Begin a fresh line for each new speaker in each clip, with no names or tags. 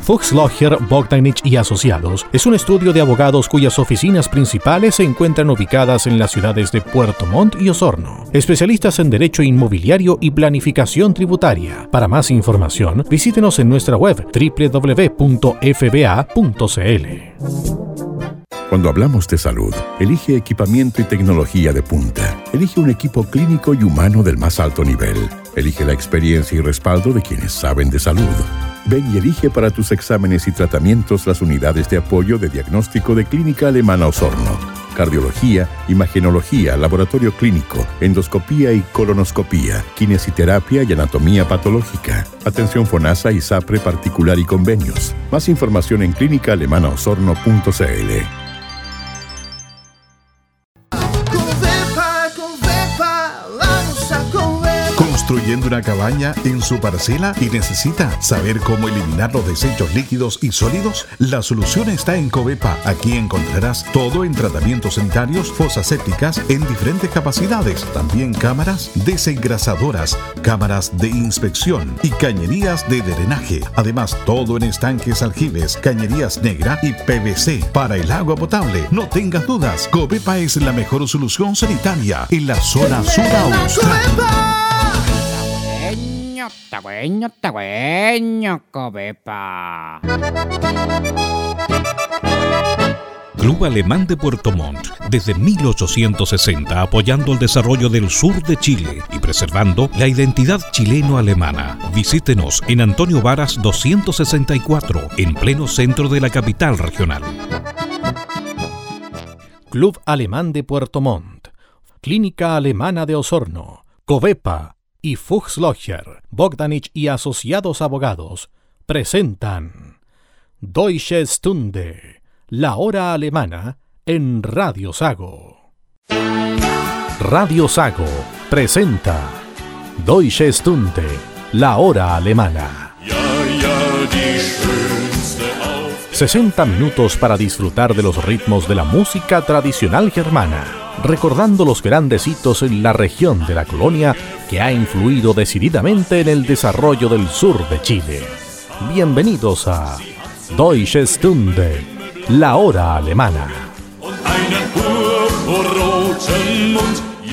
Fuchs Logger, Bogdanich y Asociados es un estudio de abogados cuyas oficinas principales se encuentran ubicadas en las ciudades de Puerto Montt y Osorno. Especialistas en Derecho Inmobiliario y Planificación Tributaria. Para más información, visítenos en nuestra web www.fba.cl.
Cuando hablamos de salud, elige equipamiento y tecnología de punta. Elige un equipo clínico y humano del más alto nivel. Elige la experiencia y respaldo de quienes saben de salud. Ven y elige para tus exámenes y tratamientos las unidades de apoyo de diagnóstico de Clínica Alemana Osorno. Cardiología, imagenología, laboratorio clínico, endoscopía y colonoscopía, kinesiterapia y anatomía patológica. Atención FONASA y SAPRE particular y convenios. Más información en clínicaalemanaosorno.cl.
construyendo una cabaña en su parcela y necesita saber cómo eliminar los desechos líquidos y sólidos? La solución está en Covepa. Aquí encontrarás todo en tratamientos sanitarios, fosas sépticas en diferentes capacidades, también cámaras desengrasadoras, cámaras de inspección y cañerías de drenaje. Además, todo en estanques aljibes, cañerías negra y PVC para el agua potable. No tengas dudas, Covepa es la mejor solución sanitaria en la zona sur austral.
Club Alemán de Puerto Montt, desde 1860 apoyando el desarrollo del sur de Chile y preservando la identidad chileno-alemana. Visítenos en Antonio Varas 264, en pleno centro de la capital regional. Club Alemán de Puerto Montt, Clínica Alemana de Osorno, Covepa, y Fuchslocher, Bogdanich y Asociados Abogados presentan Deutsche Stunde, la hora alemana en Radio Sago. Radio Sago presenta Deutsche Stunde, la hora alemana. 60 minutos para disfrutar de los ritmos de la música tradicional germana, recordando los grandes hitos en la región de la colonia que ha influido decididamente en el desarrollo del sur de Chile. Bienvenidos a Deutsche Stunde, la hora alemana.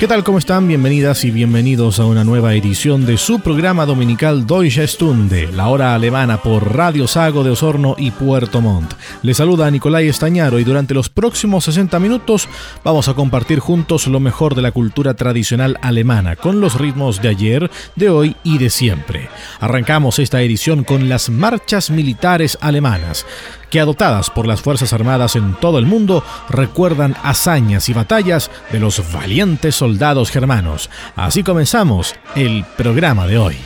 ¿Qué tal? ¿Cómo están? Bienvenidas y bienvenidos a una nueva edición de su programa dominical Deutsche Stunde, la hora alemana por Radio Sago de Osorno y Puerto Montt. Les saluda Nicolai Estañaro y durante los próximos 60 minutos vamos a compartir juntos lo mejor de la cultura tradicional alemana, con los ritmos de ayer, de hoy y de siempre. Arrancamos esta edición con las marchas militares alemanas que adoptadas por las Fuerzas Armadas en todo el mundo recuerdan hazañas y batallas de los valientes soldados germanos. Así comenzamos el programa de hoy.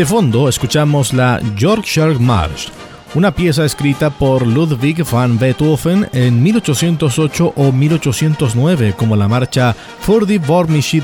De fondo escuchamos la Yorkshire March, una pieza escrita por Ludwig van Beethoven en 1808 o 1809 como la marcha Für die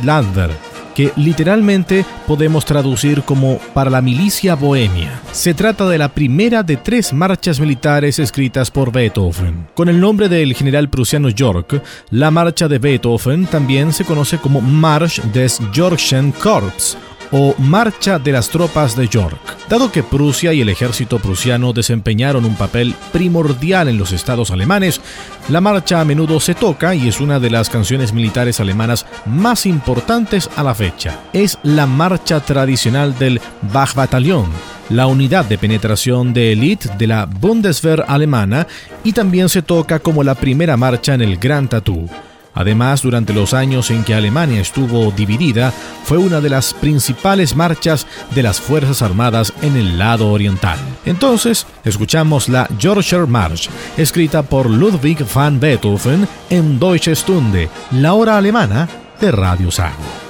Lander, que literalmente podemos traducir como para la milicia bohemia. Se trata de la primera de tres marchas militares escritas por Beethoven. Con el nombre del general prusiano York, la marcha de Beethoven también se conoce como March des Yorkschen Korps o Marcha de las Tropas de York. Dado que Prusia y el ejército prusiano desempeñaron un papel primordial en los estados alemanes, la marcha a menudo se toca y es una de las canciones militares alemanas más importantes a la fecha. Es la marcha tradicional del Bach-Bataillon, la unidad de penetración de élite de la Bundeswehr alemana y también se toca como la primera marcha en el Gran Tattoo. Además, durante los años en que Alemania estuvo dividida, fue una de las principales marchas de las Fuerzas Armadas en el lado oriental. Entonces, escuchamos la Yorkshire March, escrita por Ludwig van Beethoven en Deutsche Stunde, la hora alemana de Radio Sago.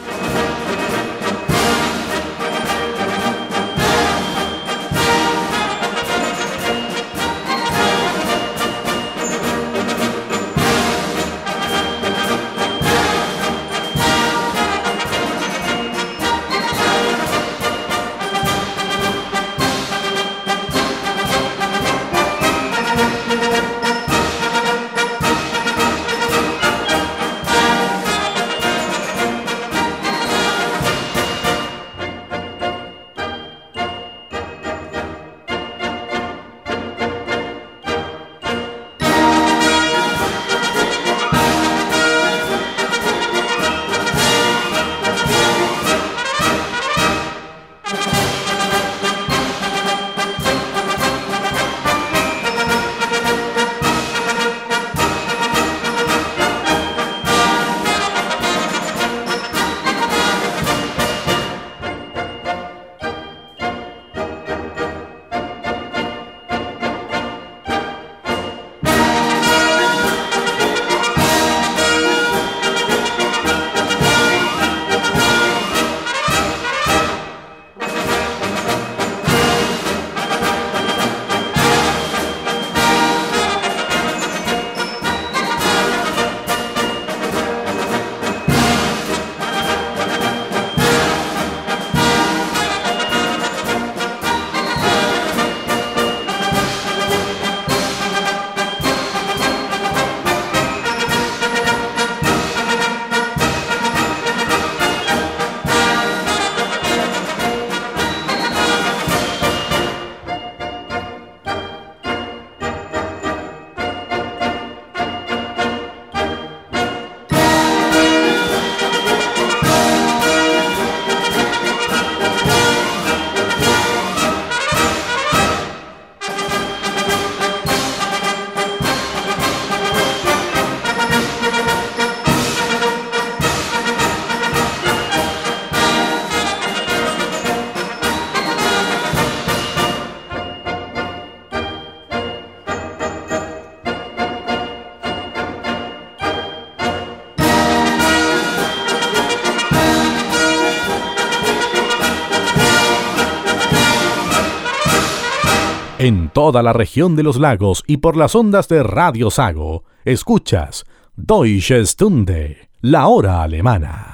Toda la región de los lagos y por las ondas de Radio Sago, escuchas Deutsche Stunde, la hora alemana.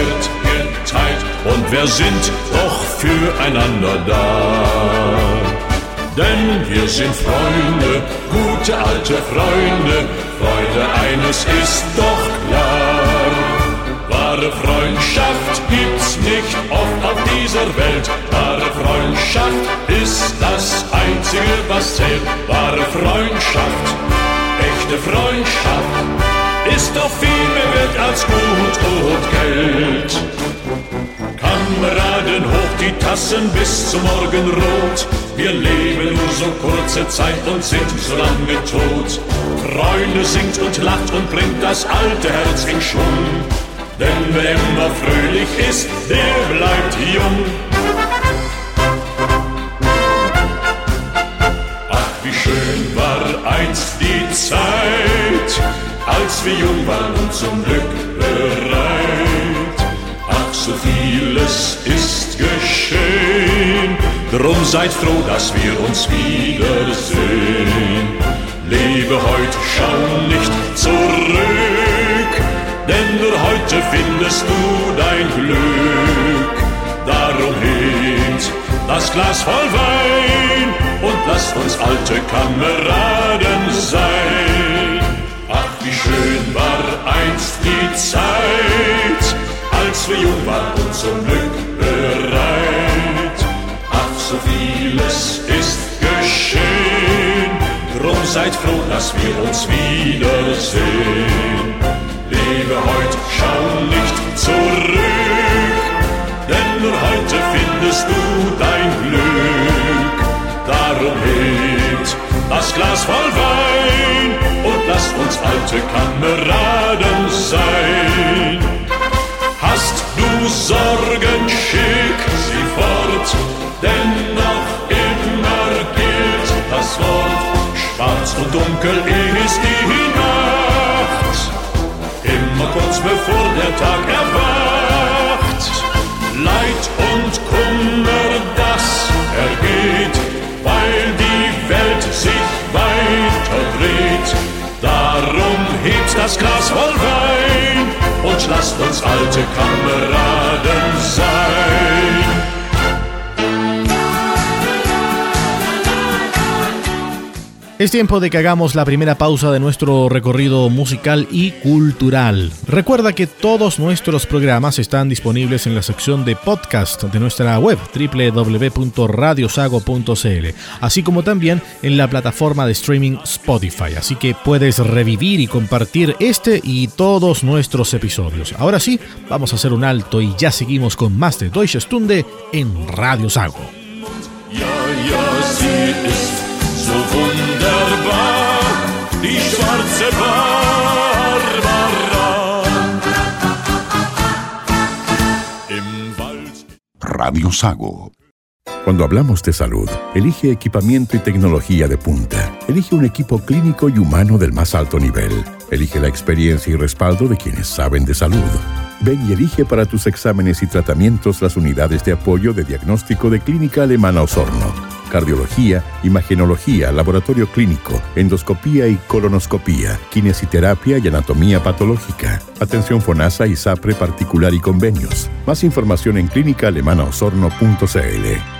Wird geteilt und wir sind doch füreinander da. Denn wir sind Freunde, gute alte Freunde, Freude eines ist doch klar. Wahre Freundschaft gibt's nicht oft auf dieser Welt. Wahre Freundschaft ist das Einzige, was zählt. Wahre Freundschaft, echte Freundschaft ist doch viel mehr wert als Gut und Geld. Kameraden, hoch die Tassen bis zum Morgenrot. Wir leben nur so kurze Zeit und sind so lange tot. Freunde singt und lacht und bringt das alte Herz in Schwung. Denn wer immer fröhlich ist, der bleibt jung. Ach, wie schön war einst die Zeit, als wir jung waren und zum Glück bereit. Ach, so vieles ist geschehen Drum seid froh, dass wir uns wiedersehen. Lebe heute, schau nicht zurück, denn nur heute findest du dein Glück. Darum hebt das Glas voll Wein und lasst uns alte Kameraden sein. Ach, wie schön war einst die Zeit, als wir jung waren und zum Glück bereit so vieles ist geschehen. Drum seid froh, dass wir uns wiedersehen. Lebe heute, schau nicht zurück, denn nur heute findest du dein Glück. Darum hebt das Glas voll Wein alte Kameraden sein. Hast du Sorgen, schick sie fort denn noch immer gilt das Wort, schwarz und dunkel ist die Nacht, immer kurz bevor der Tag erwacht. Hebt das Glas voll Wein und lasst uns alte Kameraden sein.
Es tiempo de que hagamos la primera pausa de nuestro recorrido musical y cultural. Recuerda que todos nuestros programas están disponibles en la sección de podcast de nuestra web www.radiosago.cl, así como también en la plataforma de streaming Spotify, así que puedes revivir y compartir este y todos nuestros episodios. Ahora sí, vamos a hacer un alto y ya seguimos con más de Deutsche Stunde en Radio Sago.
Die schwarze Barbara. Im Wald.
Radio Sago.
Cuando hablamos de salud, elige equipamiento y tecnología de punta. Elige un equipo clínico y humano del más alto nivel. Elige la experiencia y respaldo de quienes saben de salud. Ven y elige para tus exámenes y tratamientos las unidades de apoyo de diagnóstico de Clínica Alemana Osorno cardiología, imagenología, laboratorio clínico, endoscopía y colonoscopía, kinesiterapia y anatomía patológica, atención FONASA y SAPRE particular y convenios. Más información en clínicaalemanaosorno.cl.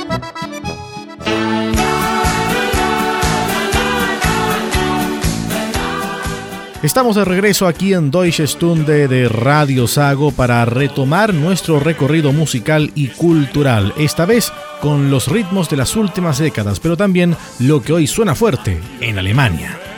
Estamos de regreso aquí en Deutsche Stunde de Radio Sago para retomar nuestro recorrido musical y cultural, esta vez con los ritmos de las últimas décadas, pero también lo que hoy suena fuerte en Alemania.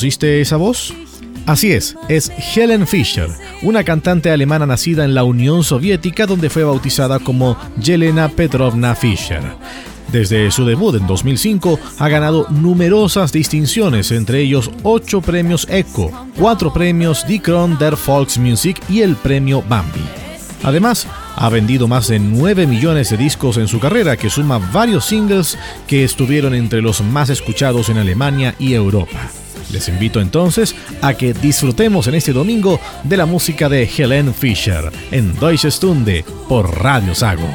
¿Reconociste esa voz? Así es, es Helen Fischer, una cantante alemana nacida en la Unión Soviética donde fue bautizada como Yelena Petrovna Fischer. Desde su debut en 2005 ha ganado numerosas distinciones, entre ellos 8 premios ECHO, 4 premios Die Kron der Volksmusik y el premio Bambi. Además, ha vendido más de 9 millones de discos en su carrera, que suma varios singles que estuvieron entre los más escuchados en Alemania y Europa. Les invito entonces a que disfrutemos en este domingo de la música de Helen Fischer en Deutsche Stunde por Radio Sago.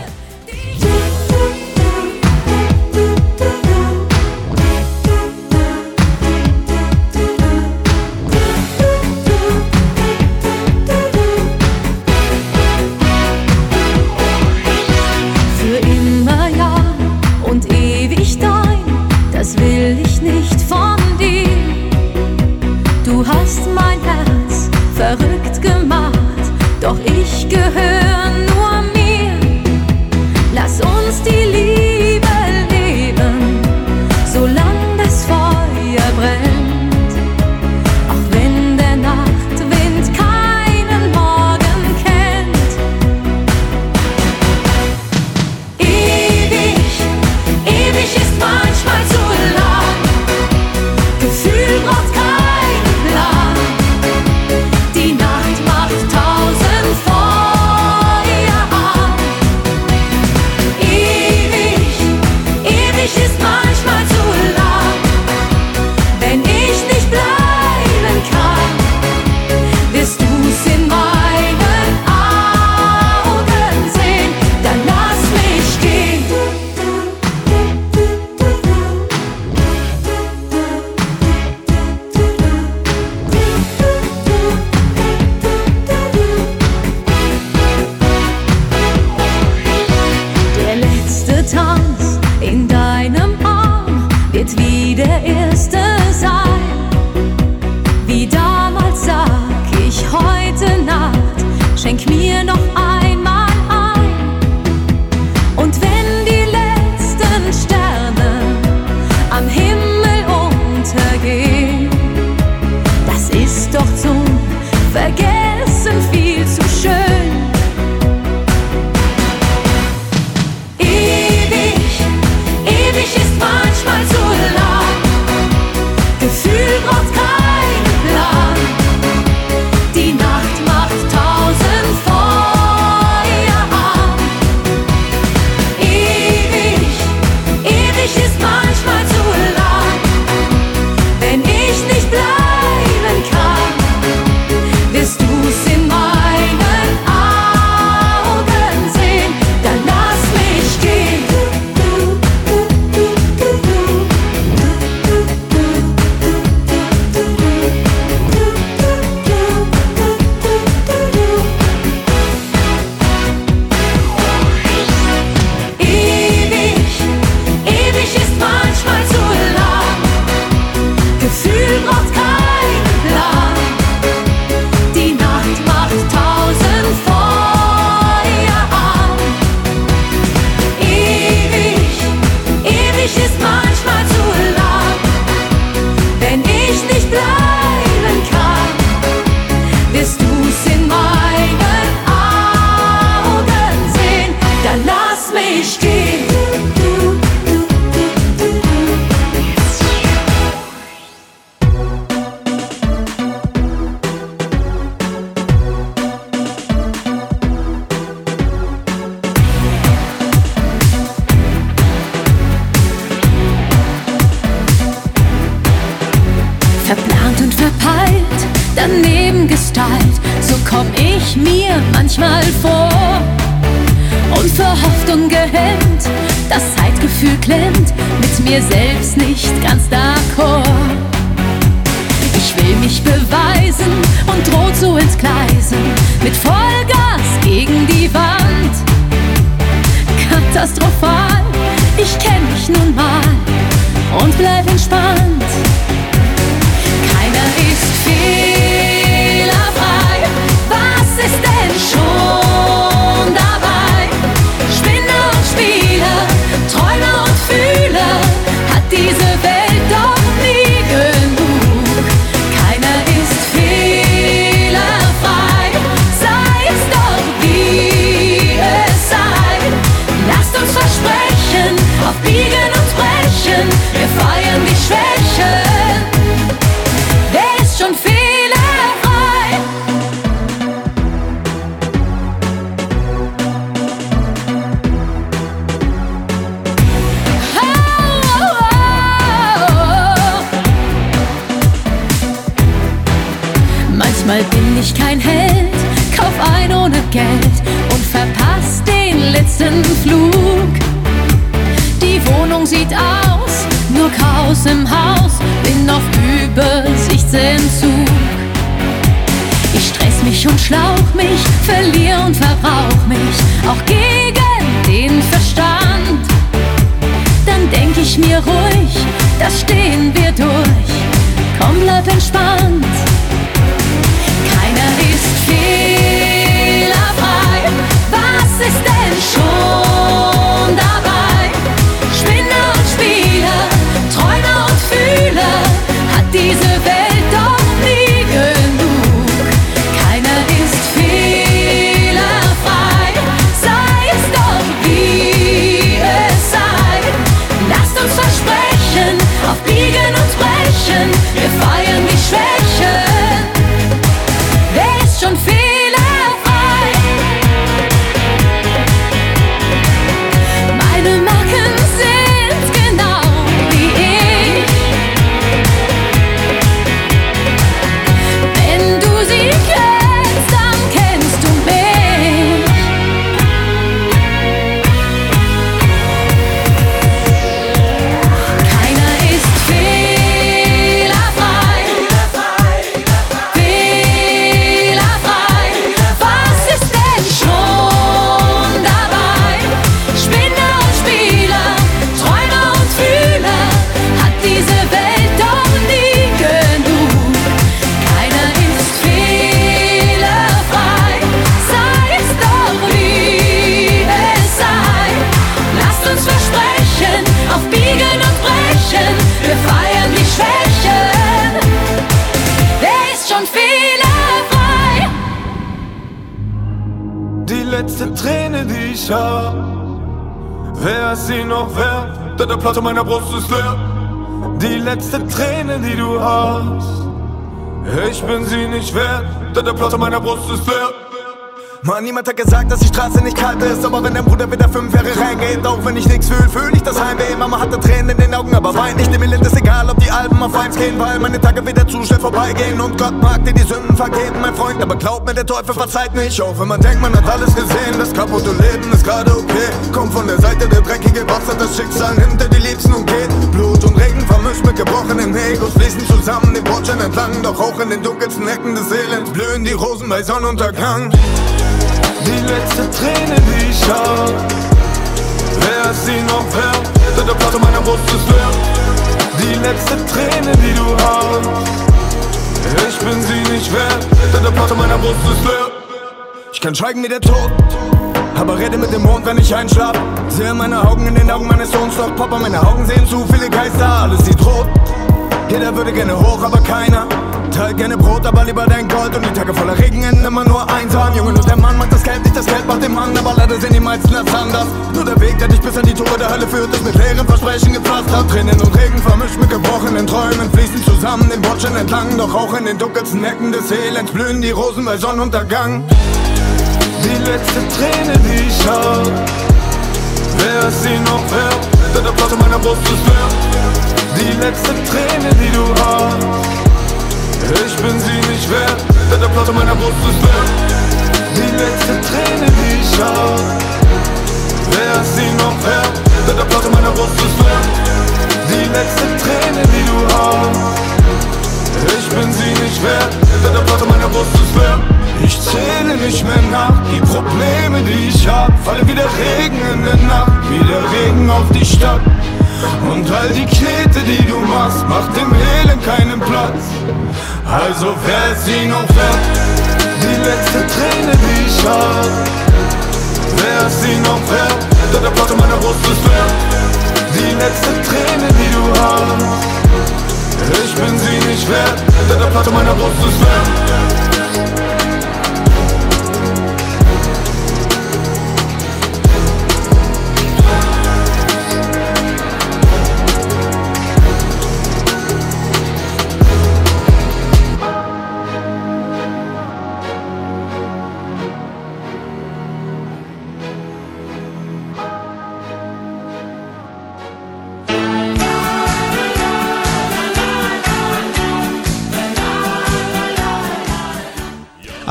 Denn
der Platz in meiner Brust ist leer. Die letzte Träne, die du hast, ich bin sie nicht wert, denn der Platz in meiner Brust ist leer.
Mann, niemand hat gesagt, dass die Straße nicht kalt ist. Aber wenn dein Bruder wieder fünf Jahre reingeht, auch wenn ich nichts fühl, fühl ich das Heimweh. Mama hatte Tränen in den Augen, aber weint nicht. Dem Elend ist egal, ob die Alben auf eins gehen, weil meine Tage wieder zu schnell vorbeigehen. Und Gott mag dir die Sünden vergeben, mein Freund. Aber glaub mir, der Teufel verzeiht nicht. Auch wenn man denkt, man hat alles gesehen, das kaputte Leben ist gerade okay. Kommt von der Seite der dreckige Wasser, das Schicksal hinter die Liebsten und geht. Blut und Regen vermischt mit gebrochenen Egos fließen zusammen den Bordschein entlang. Doch auch in den dunkelsten Ecken des Elends blühen die Rosen bei Sonnenuntergang.
Die letzte Träne, die ich hab, wer ist sie noch wert? Denn der Platz in meiner Brust ist leer. Die letzte Träne, die du hast, ich bin sie nicht wert, denn der Platz in meiner Brust ist leer.
Ich kann schweigen wie der Tod, aber rede mit dem Mond, wenn ich einschlaf. Sehe meine Augen in den Augen meines Sohns, doch Papa, meine Augen sehen zu viele Geister, alles sieht rot. Jeder würde gerne hoch, aber keiner. Teilt gerne Brot, aber lieber dein Gold. Und die Tage voller Regen enden immer nur einsam. Junge, nur meisten das anders. Nur der Weg, der dich bis an die Tore der Hölle führt, ist mit leeren Versprechen gepflastert. Tränen und Regen vermischt mit gebrochenen Träumen, fließen zusammen den Bordschein entlang. Doch auch in den dunkelsten Ecken des Elends blühen die Rosen bei Sonnenuntergang.
Die letzte Träne, die ich hab, wer ist sie noch wert? Denn der Platz in meiner Brust ist leer. Die letzte Träne, die du hast, ich bin sie nicht wert, denn der Platz in meiner Brust ist leer. Die letzte Träne, die ich hab, wer sie noch wert? Denn der Platz in meiner Brust ist leer. Die letzte Träne, die du hast, ich bin sie nicht wert, der Platz in meiner Brust ist leer. Ich zähle nicht mehr nach, die Probleme, die ich hab, fallen wie der Regen in der Nacht, wie der Regen auf die Stadt. Und all die Knete, die du machst, macht dem Elend keinen Platz. Also wer ist sie noch wert? Die letzte Träne, die ich hab. Wer ist sie noch wert? Denn der Platz in meiner Brust ist leer. Die letzte Träne, die du hast. Ich bin sie nicht wert, denn der Platz in meiner Brust ist leer.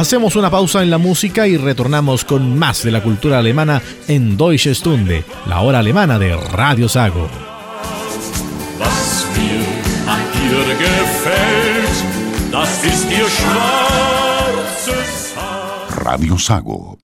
Hacemos una pausa en la música y retornamos con más de la cultura alemana en Deutsche Stunde, la hora alemana de Radio Sago.
Radio Sago.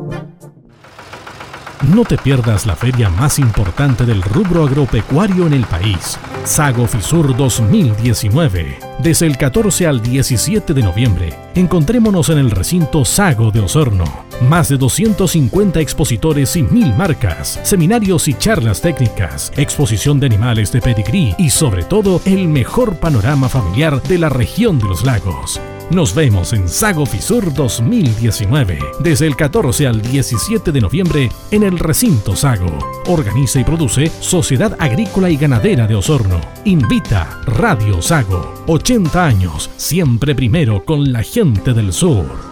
No te pierdas la feria más importante del rubro agropecuario en el país, Sago Fisur 2019. Desde el 14 al 17 de noviembre, encontrémonos en el recinto Sago de Osorno. Más de 250 expositores y mil marcas, seminarios y charlas técnicas, exposición de animales de pedigrí y sobre todo el mejor panorama familiar de la región de los lagos. Nos vemos en Sago Fisur 2019, desde el 14 al 17 de noviembre en el recinto Sago. Organiza y produce Sociedad Agrícola y Ganadera de Osorno. Invita Radio Sago. 80 años, siempre primero con la gente del sur.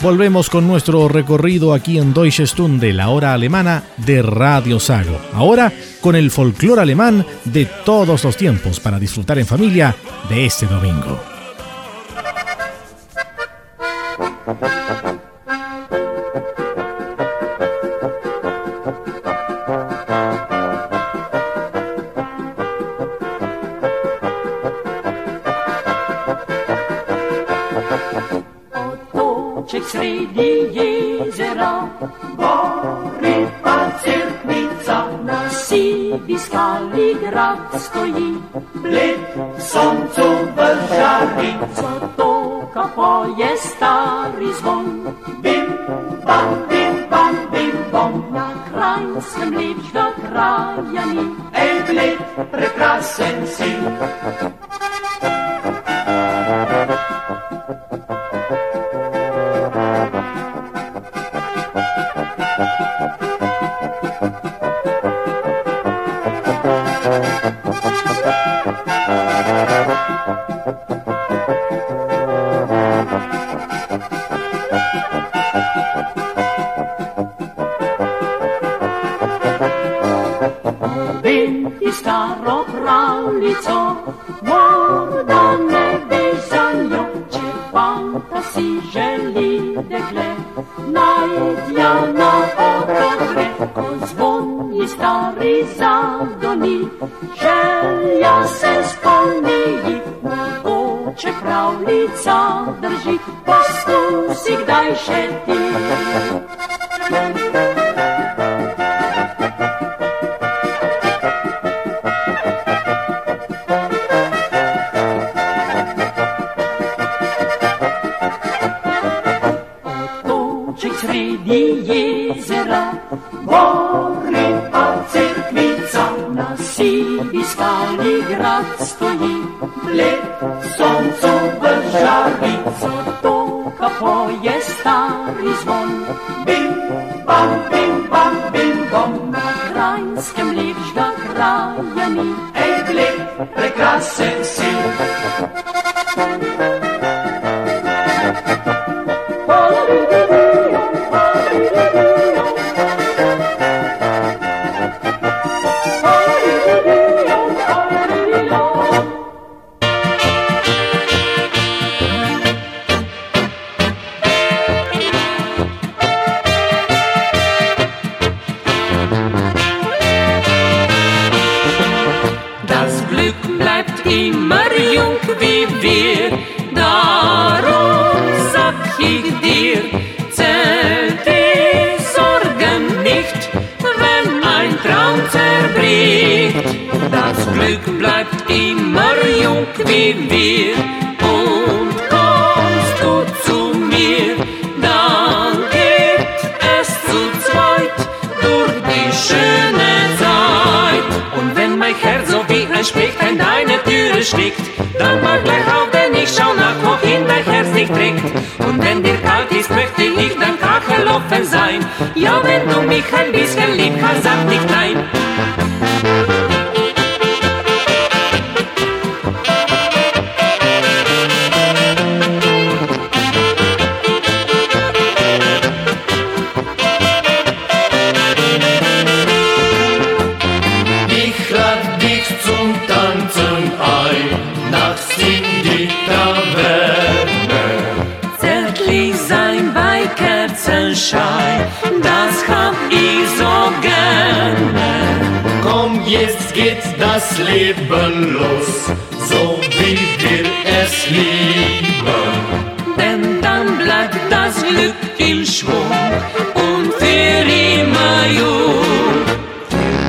Volvemos con nuestro recorrido aquí en Deutsche Stunde, la hora alemana de Radio Sago. Ahora con el folclore alemán de todos los tiempos para disfrutar en familia de este domingo.
sredi jezera, gori pa cerkvica, na sivi skali grad stoji, bled soncu v žari, zatoka je stari zvon, bim, bam, bim, bam, bim, bom, na kranjskem lepšega kraja ni, ej, bled, prekrasen si.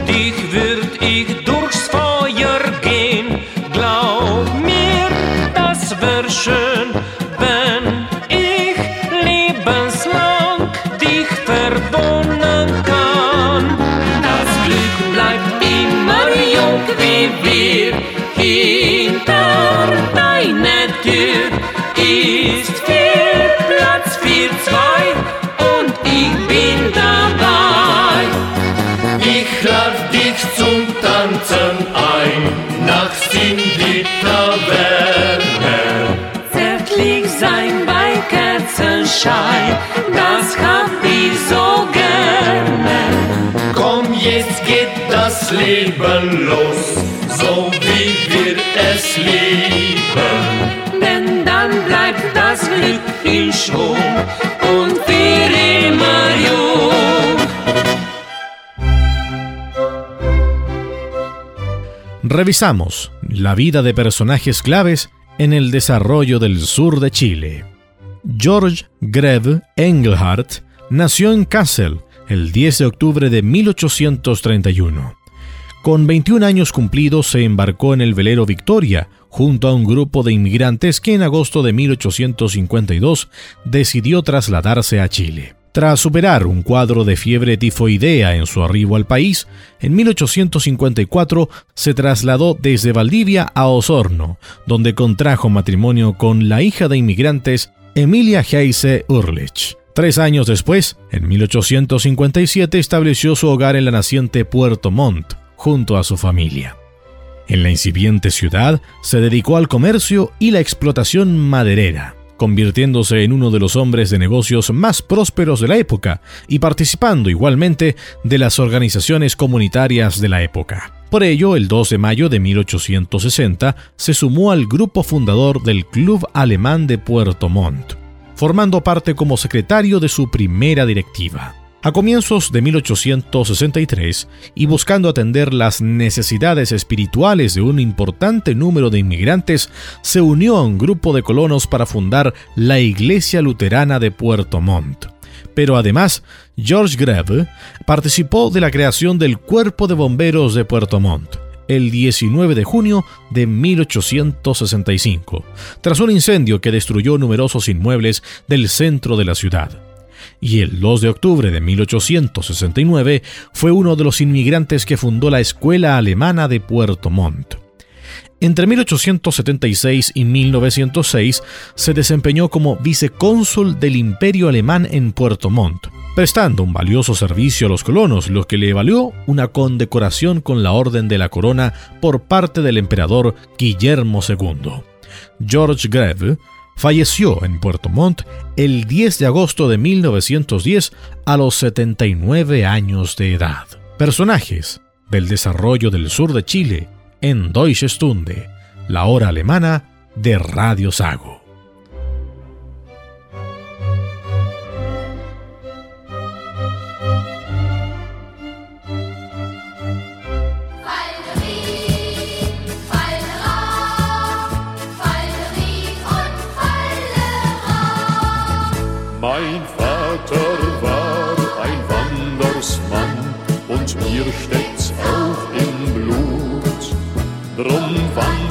Dich würd ich durchs das hab ich so gerne.
Komm, jetzt geht das Leben los, so wie wir es lieben.
Denn dann bleibt das Glück in Schwung und für immer jung.
Revisamos la vida de personajes claves en el desarrollo del sur de Chile. George Greve Engelhardt nació en Kassel el 10 de octubre de 1831. Con 21 años cumplidos se embarcó en el velero Victoria junto a un grupo de inmigrantes que en agosto de 1852 decidió trasladarse a Chile. Tras superar un cuadro de fiebre tifoidea en su arribo al país, en 1854 se trasladó desde Valdivia a Osorno, donde contrajo matrimonio con la hija de inmigrantes Emilia Heise Urlich. Tres años después, en 1857, estableció su hogar en la naciente Puerto Montt, junto a su familia. En la incipiente ciudad se dedicó al comercio y la explotación maderera, convirtiéndose en uno de los hombres de negocios más prósperos de la época y participando igualmente de las organizaciones comunitarias de la época. Por ello, el 2 de mayo de 1860 se sumó al grupo fundador del Club Alemán de Puerto Montt, formando parte como secretario de su primera directiva. A comienzos de 1863, y buscando atender las necesidades espirituales de un importante número de inmigrantes, se unió a un grupo de colonos para fundar la Iglesia Luterana de Puerto Montt. Pero además, George Greve participó de la creación del Cuerpo de Bomberos de Puerto Montt el 19 de junio de 1865, tras un incendio que destruyó numerosos inmuebles del centro de la ciudad y el 2 de octubre de 1869 fue uno de los inmigrantes que fundó la Escuela Alemana de Puerto Montt. Entre 1876 y 1906 se desempeñó como vicecónsul del Imperio Alemán en Puerto Montt, prestando un valioso servicio a los colonos, lo que le valió una condecoración con la Orden de la Corona por parte del emperador Guillermo II. George Greve falleció en Puerto Montt el 10 de agosto de 1910 a los 79 años de edad. Personajes del desarrollo del sur de Chile en Deutsche Stunde, la hora alemana de Radio Sago.
Und mir steckt's auch im Blut. Drum wandr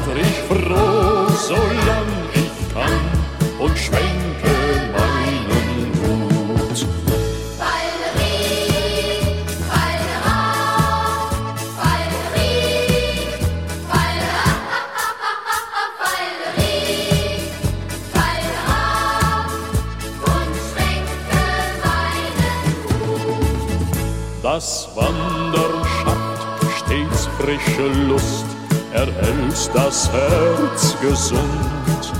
herrliche Lust erhältst das Herz gesund.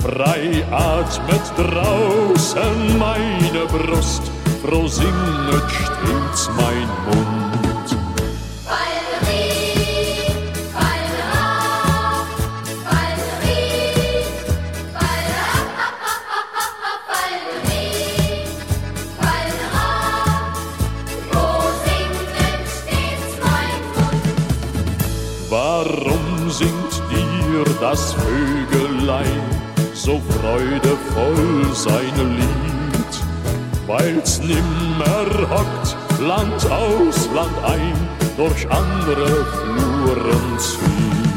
Frei atmet draußen meine Brust, froh singet stets mein Mund. das Vögelein so freudevoll sein Lied, weil's nimmer hockt, Land aus, Land ein, durch andere Fluren zieht.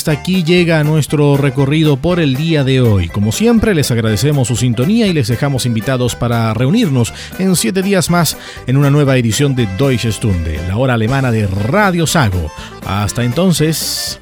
Hasta aquí llega nuestro recorrido por el día de hoy. Como siempre, les agradecemos su sintonía y les dejamos invitados para reunirnos en siete días más en una nueva edición de Deutsche Stunde, la hora alemana de Radio Sago. Hasta entonces...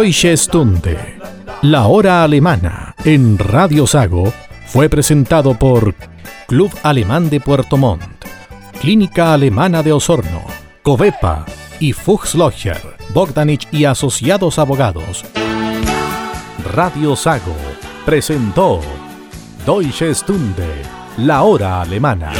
Deutsche Stunde, la hora alemana, en Radio Sago, fue presentado por Club Alemán de Puerto Montt, Clínica Alemana de Osorno, Covepa y Fuchslocher, Bogdanich y Asociados Abogados. Radio Sago presentó Deutsche Stunde, la hora alemana.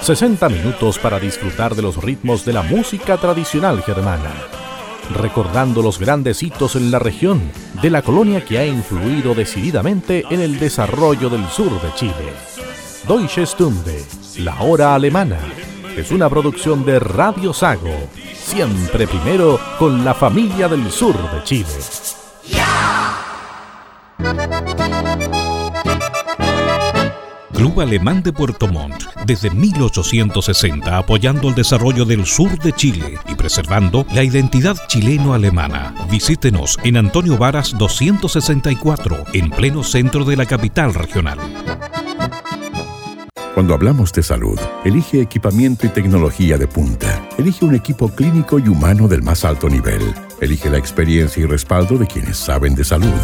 60 minutos para disfrutar de los ritmos de la música tradicional germana recordando los grandes hitos en la región de la colonia que ha influido decididamente en el desarrollo del sur de Chile. Deutsche Stunde, la hora alemana, es una producción de Radio Sago, siempre primero con la familia del sur de Chile.
Club Alemán de Puerto Montt, desde 1860 apoyando el desarrollo del sur de Chile y preservando la identidad chileno-alemana. Visítenos en Antonio Varas 264, en pleno centro de la capital regional.
Cuando hablamos de salud, elige equipamiento y tecnología de punta. Elige un equipo clínico y humano del más alto nivel. Elige la experiencia y respaldo de quienes saben de salud.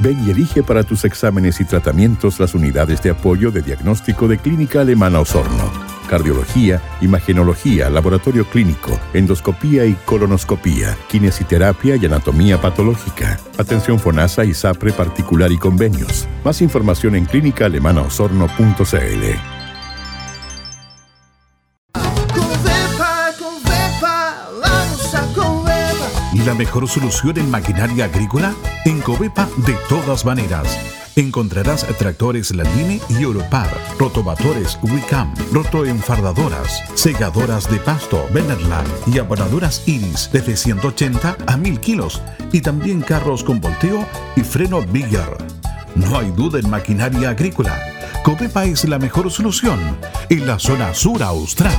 Ven y elige para tus exámenes y tratamientos las unidades de apoyo de diagnóstico de Clínica Alemana Osorno. Cardiología, imagenología, laboratorio clínico, endoscopía y colonoscopía, kinesiterapia y anatomía patológica, atención FONASA y SAPRE particular y convenios. Más información en clínicaalemanaosorno.cl.
mejor solución en maquinaria agrícola? En Covepa, de todas maneras. Encontrarás tractores Landini y Europar, rotovatores Wicam, rotoenfardadoras, segadoras de pasto Benerland y abonadoras Iris desde 180 a 1000 kilos y también carros con volteo y freno Bigger. No hay duda en maquinaria agrícola. Covepa es la mejor solución en la zona sur austral.